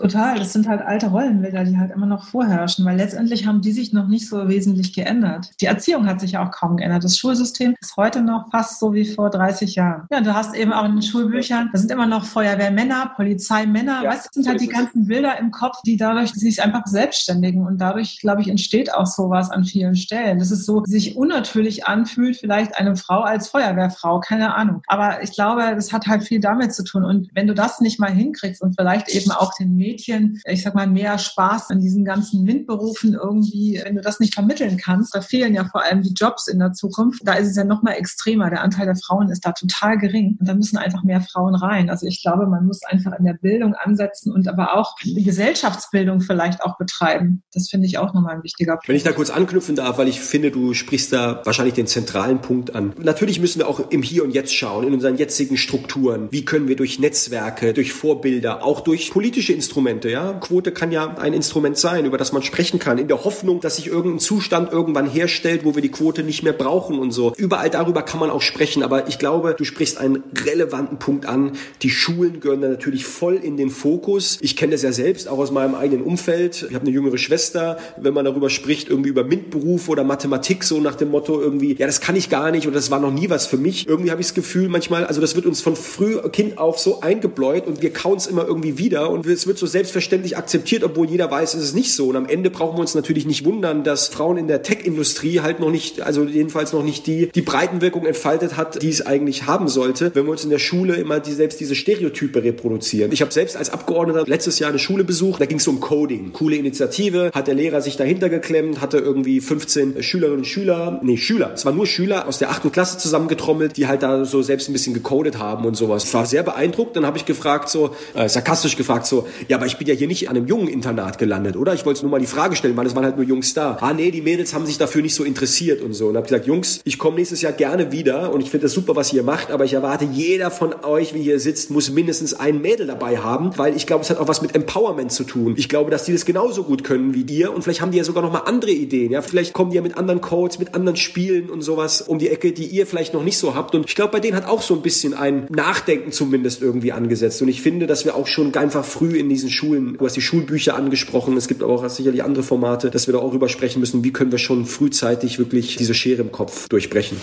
A: Total, das sind halt alte Rollenbilder, die halt immer noch vorherrschen, weil letztendlich haben die sich noch nicht so wesentlich geändert. Die Erziehung hat sich ja auch kaum geändert. Das Schulsystem ist heute noch fast so wie vor 30 Jahren. Ja, du hast eben auch in den Schulbüchern, da sind immer noch Feuerwehrmänner, Polizeimänner, ja, weißt du, das sind halt die ganzen Bilder im Kopf, die dadurch sich einfach selbstständigen und dadurch, glaube ich, entsteht auch sowas an vielen Stellen. Das ist so, sich unnatürlich anfühlt, vielleicht eine Frau als Feuerwehrfrau, keine Ahnung. Aber ich glaube, das hat halt viel damit zu tun. Und wenn du das nicht mal hinkriegst und vielleicht eben auch den Medien Mädchen, ich sag mal, mehr Spaß an diesen ganzen Windberufen irgendwie, wenn du das nicht vermitteln kannst, da fehlen ja vor allem die Jobs in der Zukunft. Da ist es ja noch mal extremer. Der Anteil der Frauen ist da total gering. Und da müssen einfach mehr Frauen rein. Also ich glaube, man muss einfach in der Bildung ansetzen und aber auch die Gesellschaftsbildung vielleicht auch betreiben. Das finde ich auch nochmal ein wichtiger Punkt.
B: Wenn ich da kurz anknüpfen darf, weil ich finde, du sprichst da wahrscheinlich den zentralen Punkt an. Natürlich müssen wir auch im Hier und Jetzt schauen, in unseren jetzigen Strukturen. Wie können wir durch Netzwerke, durch Vorbilder, auch durch politische Instrumente Instrumente, ja. Quote kann ja ein Instrument sein, über das man sprechen kann, in der Hoffnung, dass sich irgendein Zustand irgendwann herstellt, wo wir die Quote nicht mehr brauchen und so. Überall darüber kann man auch sprechen, aber ich glaube, du sprichst einen relevanten Punkt an. Die Schulen gehören da natürlich voll in den Fokus. Ich kenne das ja selbst, auch aus meinem eigenen Umfeld. Ich habe eine jüngere Schwester, wenn man darüber spricht, irgendwie über MINT-Beruf oder Mathematik, so nach dem Motto irgendwie, ja, das kann ich gar nicht oder das war noch nie was für mich. Irgendwie habe ich das Gefühl manchmal, also das wird uns von früh Kind auf so eingebläut und wir kauen es immer irgendwie wieder und es wird so selbstverständlich akzeptiert, obwohl jeder weiß, es ist nicht so. Und am Ende brauchen wir uns natürlich nicht wundern, dass Frauen in der Tech-Industrie halt noch nicht, also jedenfalls noch nicht die, die Breitenwirkung entfaltet hat, die es eigentlich haben sollte, wenn wir uns in der Schule immer die, selbst diese Stereotype reproduzieren. Ich habe selbst als Abgeordneter letztes Jahr eine Schule besucht, da ging es um Coding. Coole Initiative, hat der Lehrer sich dahinter geklemmt, hatte irgendwie 15 Schülerinnen und Schüler, nee, Schüler, es waren nur Schüler aus der achten Klasse zusammengetrommelt, die halt da so selbst ein bisschen gecodet haben und sowas. Ich war sehr beeindruckt, dann habe ich gefragt, so, äh, sarkastisch gefragt, so, ja, aber ich bin ja hier nicht an einem jungen Internat gelandet, oder? Ich wollte nur mal die Frage stellen, weil es waren halt nur Jungs da. Ah, nee, die Mädels haben sich dafür nicht so interessiert und so. Und habe gesagt, Jungs, ich komme nächstes Jahr gerne wieder und ich finde das super, was ihr macht, aber ich erwarte, jeder von euch, wie hier sitzt, muss mindestens ein Mädel dabei haben, weil ich glaube, es hat auch was mit Empowerment zu tun. Ich glaube, dass die das genauso gut können wie ihr und vielleicht haben die ja sogar noch mal andere Ideen. Ja, vielleicht kommen die ja mit anderen Codes, mit anderen Spielen und sowas um die Ecke, die ihr vielleicht noch nicht so habt. Und ich glaube, bei denen hat auch so ein bisschen ein Nachdenken zumindest irgendwie angesetzt. Und ich finde, dass wir auch schon einfach früh in diesen Schulen, du hast die Schulbücher angesprochen, es gibt aber auch sicherlich andere Formate, dass wir da auch drüber sprechen müssen, wie können wir schon frühzeitig wirklich diese Schere im Kopf durchbrechen.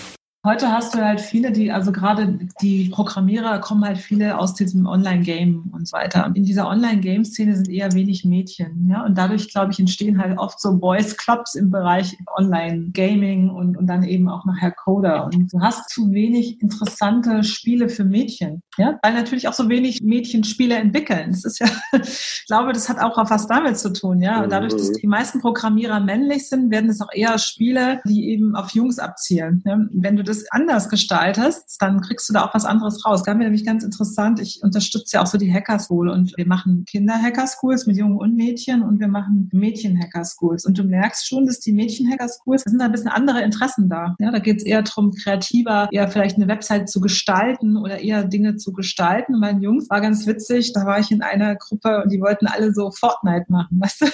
A: Heute hast du halt viele, die, also gerade die Programmierer kommen halt viele aus diesem Online-Game und so weiter. Und in dieser Online-Game-Szene sind eher wenig Mädchen. Ja? Und dadurch, glaube ich, entstehen halt oft so Boys-Clubs im Bereich Online-Gaming und, und dann eben auch nachher Coder. Und du hast zu wenig interessante Spiele für Mädchen. Ja? Weil natürlich auch so wenig Mädchen Spiele entwickeln. Das ist ja, ich glaube, das hat auch was damit zu tun. Ja? Und dadurch, dass die meisten Programmierer männlich sind, werden es auch eher Spiele, die eben auf Jungs abzielen. Ja? Wenn du das anders gestaltest, dann kriegst du da auch was anderes raus. Da haben wir nämlich ganz interessant, ich unterstütze ja auch so die Hacker School und wir machen Kinder-Hacker-Schools mit Jungen und Mädchen und wir machen Mädchen-Hacker-Schools. Und du merkst schon, dass die Mädchen-Hacker-Schools, da sind ein bisschen andere Interessen da. Ja, da geht es eher darum, kreativer, eher vielleicht eine Website zu gestalten oder eher Dinge zu gestalten. Und meinen Jungs war ganz witzig, da war ich in einer Gruppe und die wollten alle so Fortnite machen, weißt du?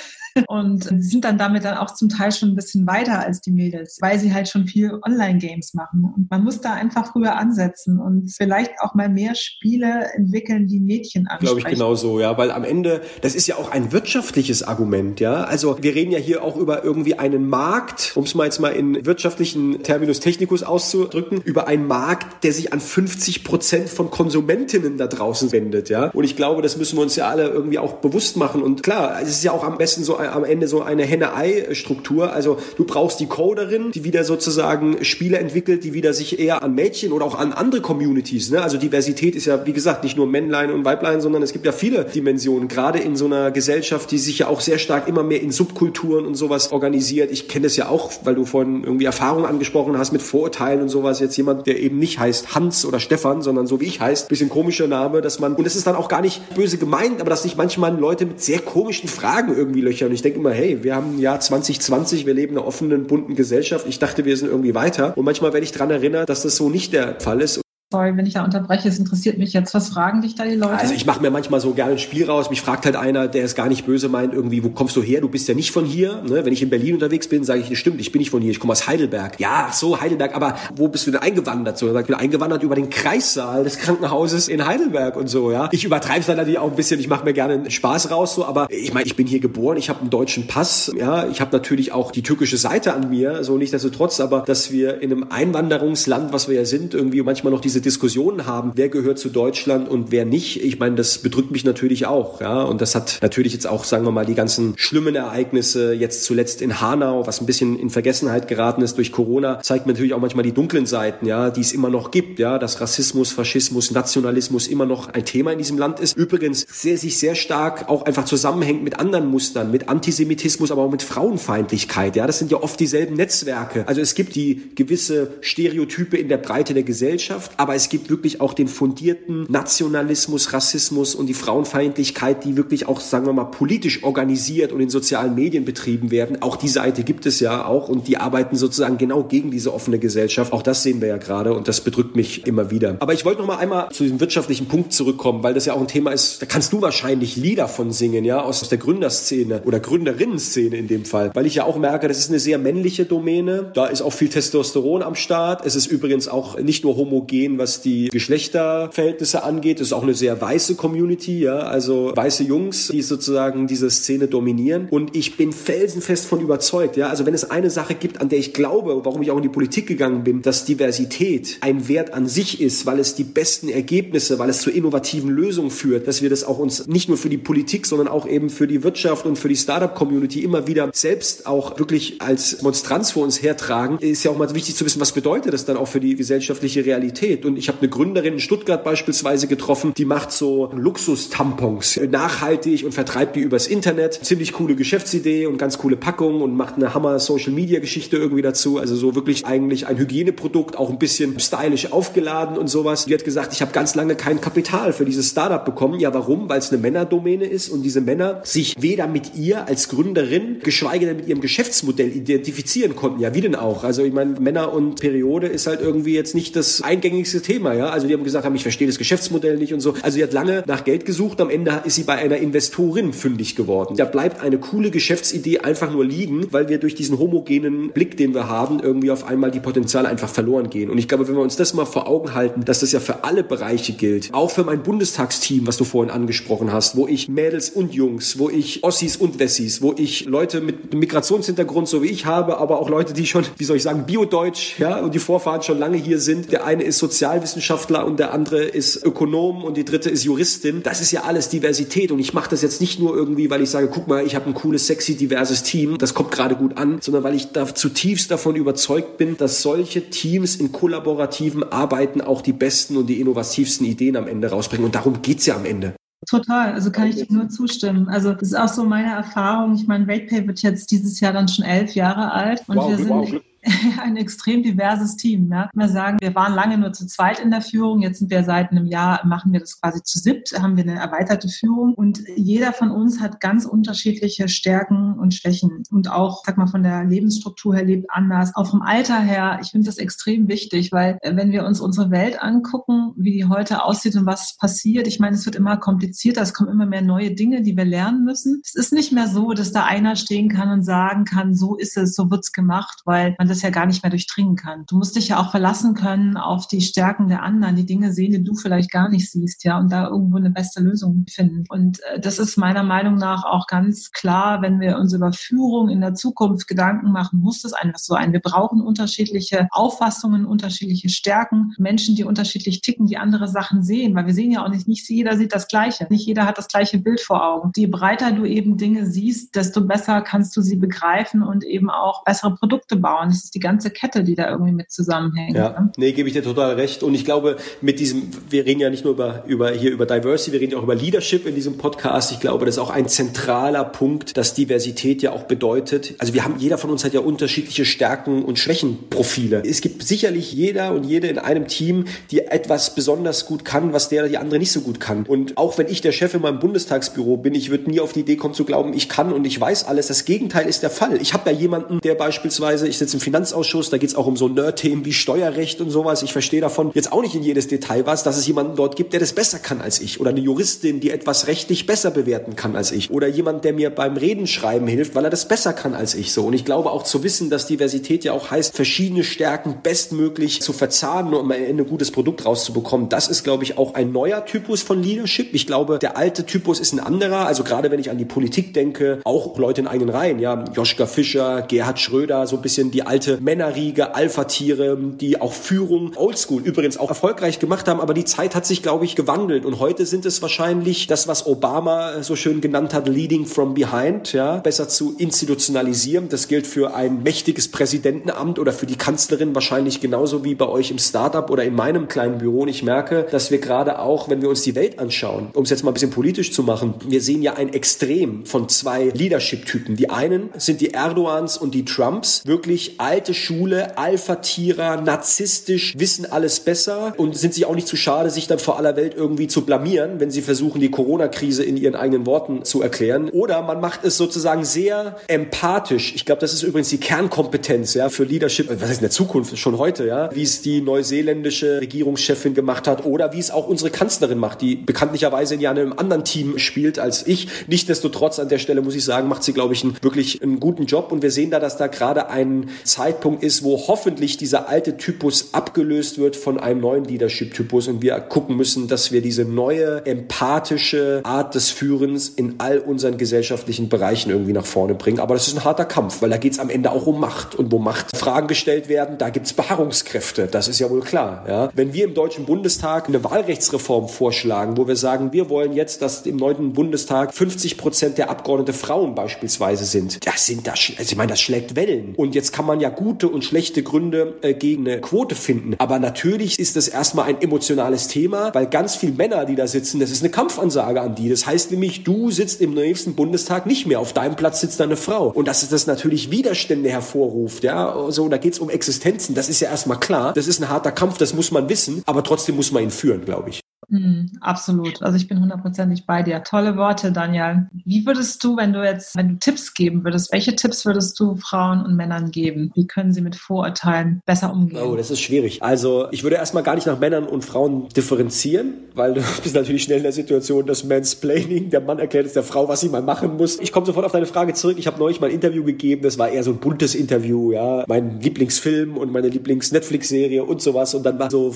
A: Und sind dann damit dann auch zum Teil schon ein bisschen weiter als die Mädels, weil sie halt schon viel Online-Games machen. Und man muss da einfach früher ansetzen und vielleicht auch mal mehr Spiele entwickeln, die Mädchen ansprechen.
B: Glaube ich genau so, ja, weil am Ende, das ist ja auch ein wirtschaftliches Argument, ja. Also wir reden ja hier auch über irgendwie einen Markt, um es mal jetzt mal in wirtschaftlichen Terminus technicus auszudrücken, über einen Markt, der sich an 50 Prozent von Konsumentinnen da draußen wendet, ja. Und ich glaube, das müssen wir uns ja alle irgendwie auch bewusst machen. Und klar, es ist ja auch am besten so am Ende so eine Henne-Ei-Struktur. Also du brauchst die Coderin, die wieder sozusagen Spiele entwickelt, die wieder sich eher an Mädchen oder auch an andere Communities, ne? also Diversität ist ja, wie gesagt, nicht nur Männlein und Weiblein, sondern es gibt ja viele Dimensionen, gerade in so einer Gesellschaft, die sich ja auch sehr stark immer mehr in Subkulturen und sowas organisiert. Ich kenne das ja auch, weil du vorhin irgendwie Erfahrungen angesprochen hast mit Vorurteilen und sowas. Jetzt jemand, der eben nicht heißt Hans oder Stefan, sondern so wie ich heißt, bisschen komischer Name, dass man, und es ist dann auch gar nicht böse gemeint, aber dass sich manchmal Leute mit sehr komischen Fragen irgendwie löchern ich denke immer, hey, wir haben ein Jahr 2020, wir leben in einer offenen, bunten Gesellschaft. Ich dachte, wir sind irgendwie weiter. Und manchmal werde ich daran erinnert, dass das so nicht der Fall ist
A: sorry, wenn ich da unterbreche, es interessiert mich jetzt. Was fragen dich da die Leute?
B: Also ich mache mir manchmal so gerne ein Spiel raus. Mich fragt halt einer, der es gar nicht böse meint, irgendwie, wo kommst du her? Du bist ja nicht von hier. Ne? Wenn ich in Berlin unterwegs bin, sage ich, stimmt, ich bin nicht von hier, ich komme aus Heidelberg. Ja, so Heidelberg, aber wo bist du denn eingewandert? So, ich bin eingewandert über den Kreissaal des Krankenhauses in Heidelberg und so, ja. Ich übertreibe es natürlich auch ein bisschen, ich mache mir gerne Spaß raus, so, aber ich meine, ich bin hier geboren, ich habe einen deutschen Pass, ja, ich habe natürlich auch die türkische Seite an mir, so nichtsdestotrotz, aber dass wir in einem Einwanderungsland, was wir ja sind, irgendwie manchmal noch diese Diskussionen haben, wer gehört zu Deutschland und wer nicht. Ich meine, das bedrückt mich natürlich auch, ja. Und das hat natürlich jetzt auch, sagen wir mal, die ganzen schlimmen Ereignisse jetzt zuletzt in Hanau, was ein bisschen in Vergessenheit geraten ist durch Corona, zeigt mir natürlich auch manchmal die dunklen Seiten, ja, die es immer noch gibt, ja, dass Rassismus, Faschismus, Nationalismus immer noch ein Thema in diesem Land ist. Übrigens sehr, sich sehr stark auch einfach zusammenhängt mit anderen Mustern, mit Antisemitismus, aber auch mit Frauenfeindlichkeit, ja. Das sind ja oft dieselben Netzwerke. Also es gibt die gewisse Stereotype in der Breite der Gesellschaft, aber aber es gibt wirklich auch den fundierten Nationalismus, Rassismus und die Frauenfeindlichkeit, die wirklich auch, sagen wir mal, politisch organisiert und in sozialen Medien betrieben werden. Auch die Seite gibt es ja auch und die arbeiten sozusagen genau gegen diese offene Gesellschaft. Auch das sehen wir ja gerade und das bedrückt mich immer wieder. Aber ich wollte noch mal einmal zu diesem wirtschaftlichen Punkt zurückkommen, weil das ja auch ein Thema ist, da kannst du wahrscheinlich Lieder von singen, ja, aus der Gründerszene oder Gründerinnenszene in dem Fall, weil ich ja auch merke, das ist eine sehr männliche Domäne. Da ist auch viel Testosteron am Start. Es ist übrigens auch nicht nur homogen, was die Geschlechterverhältnisse angeht. Es ist auch eine sehr weiße Community, ja, also weiße Jungs, die sozusagen diese Szene dominieren. Und ich bin felsenfest von überzeugt, ja, also wenn es eine Sache gibt, an der ich glaube, warum ich auch in die Politik gegangen bin, dass Diversität ein Wert an sich ist, weil es die besten Ergebnisse, weil es zu innovativen Lösungen führt, dass wir das auch uns nicht nur für die Politik, sondern auch eben für die Wirtschaft und für die Startup-Community immer wieder selbst auch wirklich als Monstranz vor uns hertragen, ist ja auch mal wichtig zu wissen, was bedeutet das dann auch für die gesellschaftliche Realität. Und ich habe eine Gründerin in Stuttgart beispielsweise getroffen, die macht so Luxus-Tampons, nachhaltig und vertreibt die übers Internet. Ziemlich coole Geschäftsidee und ganz coole Packung und macht eine Hammer-Social-Media-Geschichte irgendwie dazu. Also so wirklich eigentlich ein Hygieneprodukt, auch ein bisschen stylisch aufgeladen und sowas. Die hat gesagt, ich habe ganz lange kein Kapital für dieses Startup bekommen. Ja, warum? Weil es eine Männerdomäne ist und diese Männer sich weder mit ihr als Gründerin, geschweige denn mit ihrem Geschäftsmodell identifizieren konnten. Ja, wie denn auch? Also ich meine, Männer und Periode ist halt irgendwie jetzt nicht das eingängigste Thema. Ja, also die haben gesagt, haben, ich verstehe das Geschäftsmodell nicht und so. Also sie hat lange nach Geld gesucht. Am Ende ist sie bei einer Investorin fündig geworden. Da bleibt eine coole Geschäftsidee einfach nur liegen, weil wir durch diesen homogenen Blick, den wir haben, irgendwie auf einmal die Potenziale einfach verloren gehen. Und ich glaube, wenn wir uns das mal vor Augen halten, dass das ja für alle Bereiche gilt, auch für mein Bundestagsteam, was du vorhin angesprochen hast, wo ich Mädels und Jungs, wo ich Ossis und Wessis, wo ich Leute mit Migrationshintergrund, so wie ich habe, aber auch Leute, die schon, wie soll ich sagen, Biodeutsch, ja, und die Vorfahren schon lange hier sind. Der eine ist Sozialwissenschaftler und der andere ist Ökonom und die dritte ist Juristin. Das ist ja alles Diversität und ich mache das jetzt nicht nur irgendwie, weil ich sage, guck mal, ich habe ein cooles, sexy, diverses Team, das kommt gerade gut an, sondern weil ich da zutiefst davon überzeugt bin, dass solche Teams in kollaborativen Arbeiten auch die besten und die innovativsten Ideen am Ende rausbringen. Und darum geht's ja am Ende.
A: Total, also kann ich dir nur zustimmen. Also das ist auch so meine Erfahrung. Ich meine, RatePay wird jetzt dieses Jahr dann schon elf Jahre alt und wow, wir sind wow, ein extrem diverses Team. Ne? Wir sagen, wir waren lange nur zu zweit in der Führung, jetzt sind wir seit einem Jahr, machen wir das quasi zu siebt, haben wir eine erweiterte Führung und jeder von uns hat ganz unterschiedliche Stärken und Schwächen und auch, sag mal, von der Lebensstruktur her lebt anders, auch vom Alter her. Ich finde das extrem wichtig, weil äh, wenn wir uns unsere Welt angucken, wie die heute aussieht und was passiert, ich meine, es wird immer komplizierter, es kommen immer mehr neue Dinge, die wir lernen müssen. Es ist nicht mehr so, dass da einer stehen kann und sagen kann, so ist es, so wird's gemacht, weil man das ja gar nicht mehr durchdringen kann. Du musst dich ja auch verlassen können auf die Stärken der anderen, die Dinge sehen, die du vielleicht gar nicht siehst, ja, und da irgendwo eine beste Lösung finden. Und äh, das ist meiner Meinung nach auch ganz klar, wenn wir uns über Führung in der Zukunft Gedanken machen, muss es einfach so ein. Wir brauchen unterschiedliche Auffassungen, unterschiedliche Stärken, Menschen, die unterschiedlich ticken, die andere Sachen sehen, weil wir sehen ja auch nicht, nicht jeder sieht das Gleiche, nicht jeder hat das gleiche Bild vor Augen. Je breiter du eben Dinge siehst, desto besser kannst du sie begreifen und eben auch bessere Produkte bauen. Das ist die ganze Kette, die da irgendwie mit zusammenhängt.
B: Ja, ne? nee, gebe ich dir total recht. Und ich glaube, mit diesem, wir reden ja nicht nur über, über hier über Diversity, wir reden ja auch über Leadership in diesem Podcast. Ich glaube, das ist auch ein zentraler Punkt, dass Diversität ja auch bedeutet. Also wir haben, jeder von uns hat ja unterschiedliche Stärken und Schwächenprofile. Es gibt sicherlich jeder und jede in einem Team, die etwas besonders gut kann, was der oder die andere nicht so gut kann. Und auch wenn ich der Chef in meinem Bundestagsbüro bin, ich würde nie auf die Idee kommen zu glauben, ich kann und ich weiß alles. Das Gegenteil ist der Fall. Ich habe ja jemanden, der beispielsweise, ich sitze im Finanz Finanzausschuss, da geht es auch um so Nerd-Themen wie Steuerrecht und sowas. Ich verstehe davon jetzt auch nicht in jedes Detail was, dass es jemanden dort gibt, der das besser kann als ich. Oder eine Juristin, die etwas rechtlich besser bewerten kann als ich. Oder jemand, der mir beim Redenschreiben hilft, weil er das besser kann als ich. So. Und ich glaube auch zu wissen, dass Diversität ja auch heißt, verschiedene Stärken bestmöglich zu verzahnen, um am Ende ein gutes Produkt rauszubekommen. Das ist, glaube ich, auch ein neuer Typus von Leadership. Ich glaube, der alte Typus ist ein anderer. Also gerade wenn ich an die Politik denke, auch Leute in eigenen Reihen, ja, Joschka Fischer, Gerhard Schröder, so ein bisschen die alte Männerriege, Alpha-Tiere, die auch Führung Oldschool übrigens auch erfolgreich gemacht haben. Aber die Zeit hat sich, glaube ich, gewandelt. Und heute sind es wahrscheinlich das, was Obama so schön genannt hat, Leading from Behind, ja, besser zu institutionalisieren. Das gilt für ein mächtiges Präsidentenamt oder für die Kanzlerin wahrscheinlich genauso wie bei euch im Startup oder in meinem kleinen Büro. Und ich merke, dass wir gerade auch, wenn wir uns die Welt anschauen, um es jetzt mal ein bisschen politisch zu machen, wir sehen ja ein Extrem von zwei Leadership-Typen. Die einen sind die Erdogans und die Trumps, wirklich all alte Schule, Alpha-Tierer, narzisstisch, wissen alles besser und sind sich auch nicht zu schade, sich dann vor aller Welt irgendwie zu blamieren, wenn sie versuchen, die Corona-Krise in ihren eigenen Worten zu erklären. Oder man macht es sozusagen sehr empathisch. Ich glaube, das ist übrigens die Kernkompetenz ja, für Leadership, was heißt in der Zukunft, schon heute, ja, wie es die neuseeländische Regierungschefin gemacht hat oder wie es auch unsere Kanzlerin macht, die bekanntlicherweise in einem anderen Team spielt als ich. Nichtsdestotrotz an der Stelle muss ich sagen, macht sie, glaube ich, einen, wirklich einen guten Job und wir sehen da, dass da gerade ein Zeitpunkt ist, wo hoffentlich dieser alte Typus abgelöst wird von einem neuen Leadership-Typus und wir gucken müssen, dass wir diese neue empathische Art des Führens in all unseren gesellschaftlichen Bereichen irgendwie nach vorne bringen. Aber das ist ein harter Kampf, weil da geht es am Ende auch um Macht und wo Machtfragen gestellt werden, da gibt es Beharrungskräfte. Das ist ja wohl klar. Ja? Wenn wir im Deutschen Bundestag eine Wahlrechtsreform vorschlagen, wo wir sagen, wir wollen jetzt, dass im neuen Bundestag 50 Prozent der Abgeordnete Frauen beispielsweise sind, das sind das, also ich meine, das schlägt Wellen. Und jetzt kann man ja gute und schlechte Gründe äh, gegen eine Quote finden. Aber natürlich ist das erstmal ein emotionales Thema, weil ganz viele Männer, die da sitzen, das ist eine Kampfansage an die. Das heißt nämlich, du sitzt im nächsten Bundestag nicht mehr. Auf deinem Platz sitzt da eine Frau. Und dass das natürlich Widerstände hervorruft, ja, so, da geht's um Existenzen. Das ist ja erstmal klar. Das ist ein harter Kampf, das muss man wissen. Aber trotzdem muss man ihn führen, glaube ich.
A: Mm, absolut. Also ich bin hundertprozentig bei dir. Tolle Worte, Daniel. Wie würdest du, wenn du jetzt, wenn du Tipps geben würdest, welche Tipps würdest du Frauen und Männern geben? Wie können sie mit Vorurteilen besser umgehen?
B: Oh, das ist schwierig. Also ich würde erstmal gar nicht nach Männern und Frauen differenzieren, weil du bist natürlich schnell in der Situation, dass Mansplaining, der Mann erklärt es der Frau, was sie mal machen muss. Ich komme sofort auf deine Frage zurück. Ich habe neulich mal ein Interview gegeben, das war eher so ein buntes Interview, ja. Mein Lieblingsfilm und meine Lieblings-Netflix-Serie und sowas. Und dann war so,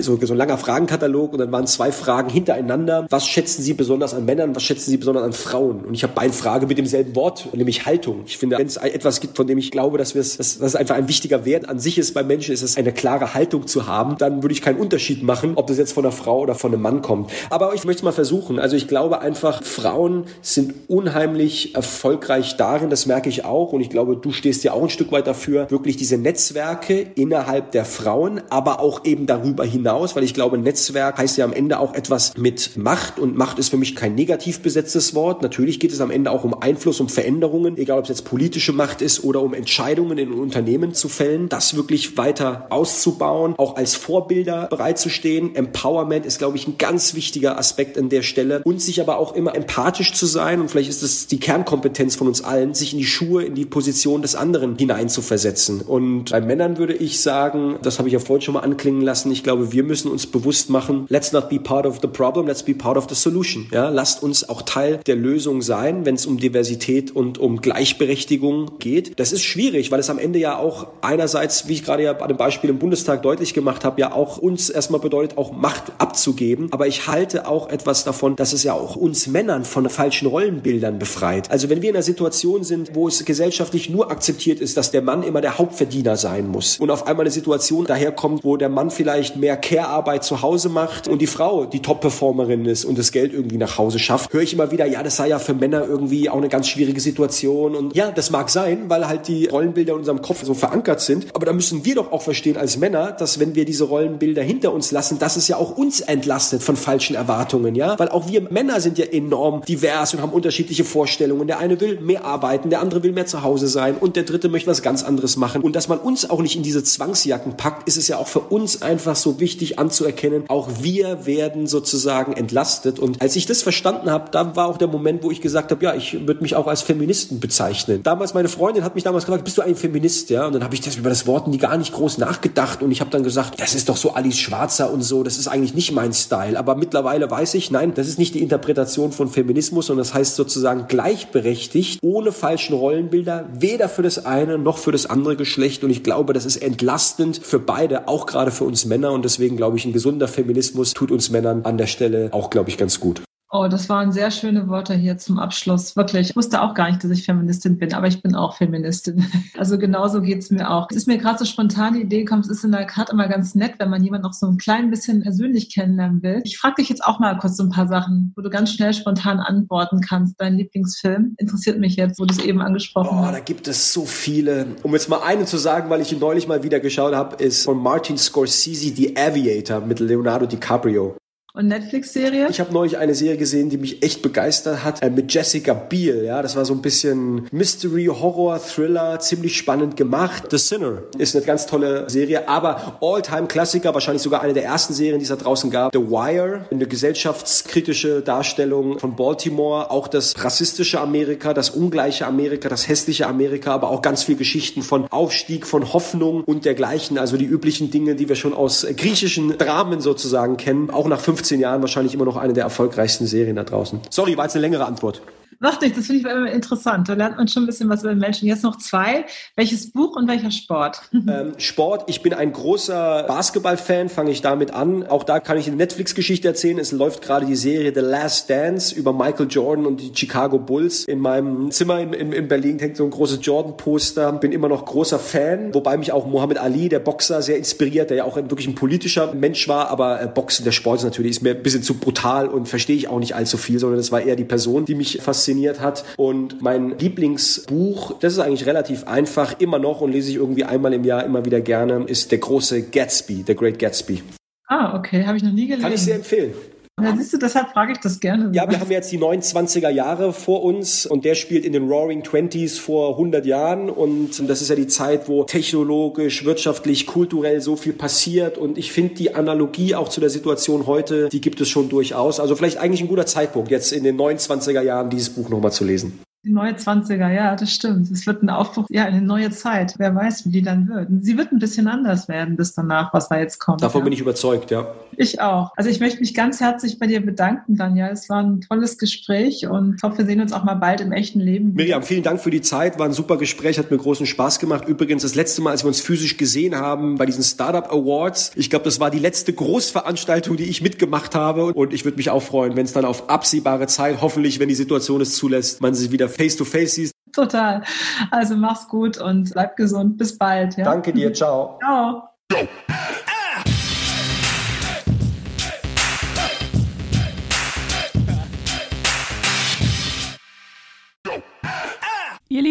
B: so, so ein langer Fragenkatalog und dann waren zwei Fragen hintereinander. Was schätzen Sie besonders an Männern? Was schätzen Sie besonders an Frauen? Und ich habe eine Frage mit demselben Wort, nämlich Haltung. Ich finde, wenn es etwas gibt, von dem ich glaube, dass dass, dass es einfach ein wichtiger Wert an sich ist bei Menschen, ist es eine klare Haltung zu haben. Dann würde ich keinen Unterschied machen, ob das jetzt von einer Frau oder von einem Mann kommt. Aber ich möchte es mal versuchen. Also ich glaube einfach, Frauen sind unheimlich erfolgreich darin. Das merke ich auch. Und ich glaube, du stehst ja auch ein Stück weit dafür, wirklich diese Netzwerke innerhalb der Frauen, aber auch eben darüber hinaus, weil ich glaube, Netzwerk heißt ja am Ende auch etwas mit Macht. Und Macht ist für mich kein negativ besetztes Wort. Natürlich geht es am Ende auch um Einfluss, um Veränderungen, egal ob es jetzt politische Macht ist oder um Entscheidungen in Unternehmen zu fällen. Das wirklich weiter auszubauen, auch als Vorbilder bereitzustehen. Empowerment ist, glaube ich, ein ganz wichtiger Aspekt an der Stelle. Und sich aber auch immer empathisch zu sein. Und vielleicht ist es die Kernkompetenz von uns allen, sich in die Schuhe, in die Position des anderen hineinzuversetzen. Und bei Männern würde ich sagen, das habe ich ja vorhin schon mal anklingen lassen, ich glaube, wir müssen uns bewusst machen, let's not be part of the problem, let's be part of the solution. Ja, lasst uns auch Teil der Lösung sein, wenn es um Diversität und um Gleichberechtigung geht. Das ist schwierig, weil es am Ende ja auch einerseits, wie ich gerade ja bei dem Beispiel im Bundestag deutlich gemacht habe, ja auch uns erstmal bedeutet, auch Macht abzugeben. Aber ich halte auch etwas davon, dass es ja auch uns Männern von falschen Rollenbildern befreit. Also wenn wir in einer Situation sind, wo es gesellschaftlich nur akzeptiert ist, dass der Mann immer der Hauptverdiener sein muss und auf einmal eine Situation daherkommt, wo der Mann vielleicht mehr Care-Arbeit zu Hause macht und die Frau die Top-Performerin ist und das Geld irgendwie nach Hause schafft, höre ich immer wieder, ja, das sei ja für Männer irgendwie auch eine ganz schwierige Situation. Und ja, das mag sein, weil halt die Rollenbilder in unserem Kopf so verankert sind. Aber da müssen wir doch auch verstehen als Männer, dass wenn wir diese Rollenbilder hinter uns lassen, dass es ja auch uns entlastet von falschen Erwartungen, ja? Weil auch wir Männer sind ja enorm divers und haben unterschiedliche Vorstellungen. Der eine will mehr arbeiten, der andere will mehr zu Hause sein und der dritte möchte was ganz anderes machen. Und dass man uns auch nicht in diese Zwangsjacken packt, ist es ja auch für uns einfach so wichtig anzuerkennen, auch wir werden sozusagen entlastet. Und als ich das verstanden habe, da war auch der Moment, wo ich gesagt habe, ja, ich würde mich auch als Feministen bezeichnen. Damals meine Freundin hat mich damals gefragt, bist du ein Feminist? Ja, und dann habe ich das über das Wort nie gar nicht groß nachgedacht und ich habe dann gesagt, das ist doch so Alice Schwarzer und so, das ist eigentlich nicht mein Style. Aber mittlerweile weiß ich, nein, das ist nicht die Interpretation von Feminismus, sondern das heißt sozusagen gleichberechtigt, ohne falschen Rollenbilder, weder für das eine noch für das andere Geschlecht. Und ich glaube, das ist entlastend für beide, auch gerade für uns Männer. Und deswegen glaube ich, ein gesunder Feminismus tut uns Männern an der Stelle auch, glaube ich, ganz gut.
A: Oh, das waren sehr schöne Worte hier zum Abschluss. Wirklich. Ich wusste auch gar nicht, dass ich Feministin bin, aber ich bin auch Feministin. Also genauso geht's mir auch. Es ist mir gerade so spontan die Idee gekommen, es ist in der Karte immer ganz nett, wenn man jemanden noch so ein klein bisschen persönlich kennenlernen will. Ich frage dich jetzt auch mal kurz so ein paar Sachen, wo du ganz schnell spontan antworten kannst. Dein Lieblingsfilm interessiert mich jetzt, wo du es eben angesprochen
B: Oh,
A: hast.
B: da gibt es so viele. Um jetzt mal einen zu sagen, weil ich ihn neulich mal wieder geschaut habe, ist von Martin Scorsese The Aviator mit Leonardo DiCaprio.
A: Und Netflix-Serie?
B: Ich habe neulich eine Serie gesehen, die mich echt begeistert hat, äh, mit Jessica Biel. Ja, das war so ein bisschen Mystery, Horror, Thriller, ziemlich spannend gemacht. The Sinner ist eine ganz tolle Serie, aber All-Time-Klassiker, wahrscheinlich sogar eine der ersten Serien, die es da draußen gab. The Wire, eine gesellschaftskritische Darstellung von Baltimore, auch das rassistische Amerika, das ungleiche Amerika, das hässliche Amerika, aber auch ganz viel Geschichten von Aufstieg, von Hoffnung und dergleichen. Also die üblichen Dinge, die wir schon aus griechischen Dramen sozusagen kennen. Auch nach 15 Jahren wahrscheinlich immer noch eine der erfolgreichsten Serien da draußen. Sorry, war jetzt eine längere Antwort.
A: Macht nichts, das finde ich immer interessant. Da lernt man schon ein bisschen was über den Menschen. Jetzt noch zwei. Welches Buch und welcher Sport?
B: Ähm, Sport, ich bin ein großer Basketball-Fan, fange ich damit an. Auch da kann ich eine Netflix-Geschichte erzählen. Es läuft gerade die Serie The Last Dance über Michael Jordan und die Chicago Bulls. In meinem Zimmer in, in, in Berlin hängt so ein großes Jordan-Poster. Bin immer noch großer Fan, wobei mich auch Muhammad Ali, der Boxer, sehr inspiriert, der ja auch wirklich ein politischer Mensch war. Aber äh, Boxen, der Sport ist natürlich ist mir ein bisschen zu brutal und verstehe ich auch nicht allzu viel, sondern das war eher die Person, die mich fasziniert fasziniert hat. Und mein Lieblingsbuch, das ist eigentlich relativ einfach, immer noch und lese ich irgendwie einmal im Jahr immer wieder gerne, ist der große Gatsby, The Great Gatsby.
A: Ah, okay, habe ich noch nie gelesen.
B: Kann ich sehr empfehlen.
A: Ja, siehst du, deshalb frage ich das gerne.
B: Ja, wir haben jetzt die 29er Jahre vor uns und der spielt in den Roaring Twenties vor 100 Jahren und das ist ja die Zeit, wo technologisch, wirtschaftlich, kulturell so viel passiert und ich finde die Analogie auch zu der Situation heute, die gibt es schon durchaus. Also vielleicht eigentlich ein guter Zeitpunkt, jetzt in den 29er Jahren dieses Buch nochmal zu lesen.
A: Die neue 20er, ja, das stimmt. Es wird ein Aufbruch, ja, eine neue Zeit. Wer weiß, wie die dann wird. Sie wird ein bisschen anders werden bis danach, was da jetzt kommt.
B: Davon
A: ja.
B: bin ich überzeugt, ja.
A: Ich auch. Also ich möchte mich ganz herzlich bei dir bedanken, Daniel. Es war ein tolles Gespräch und ich hoffe, wir sehen uns auch mal bald im echten Leben.
B: Miriam, vielen Dank für die Zeit. War ein super Gespräch, hat mir großen Spaß gemacht. Übrigens das letzte Mal, als wir uns physisch gesehen haben bei diesen Startup Awards. Ich glaube, das war die letzte Großveranstaltung, die ich mitgemacht habe. Und ich würde mich auch freuen, wenn es dann auf absehbare Zeit, hoffentlich, wenn die Situation es zulässt, man sich wieder face to face sieht.
A: Total. Also mach's gut und bleib gesund. Bis bald. Ja?
B: Danke dir. Ciao.
A: Ciao.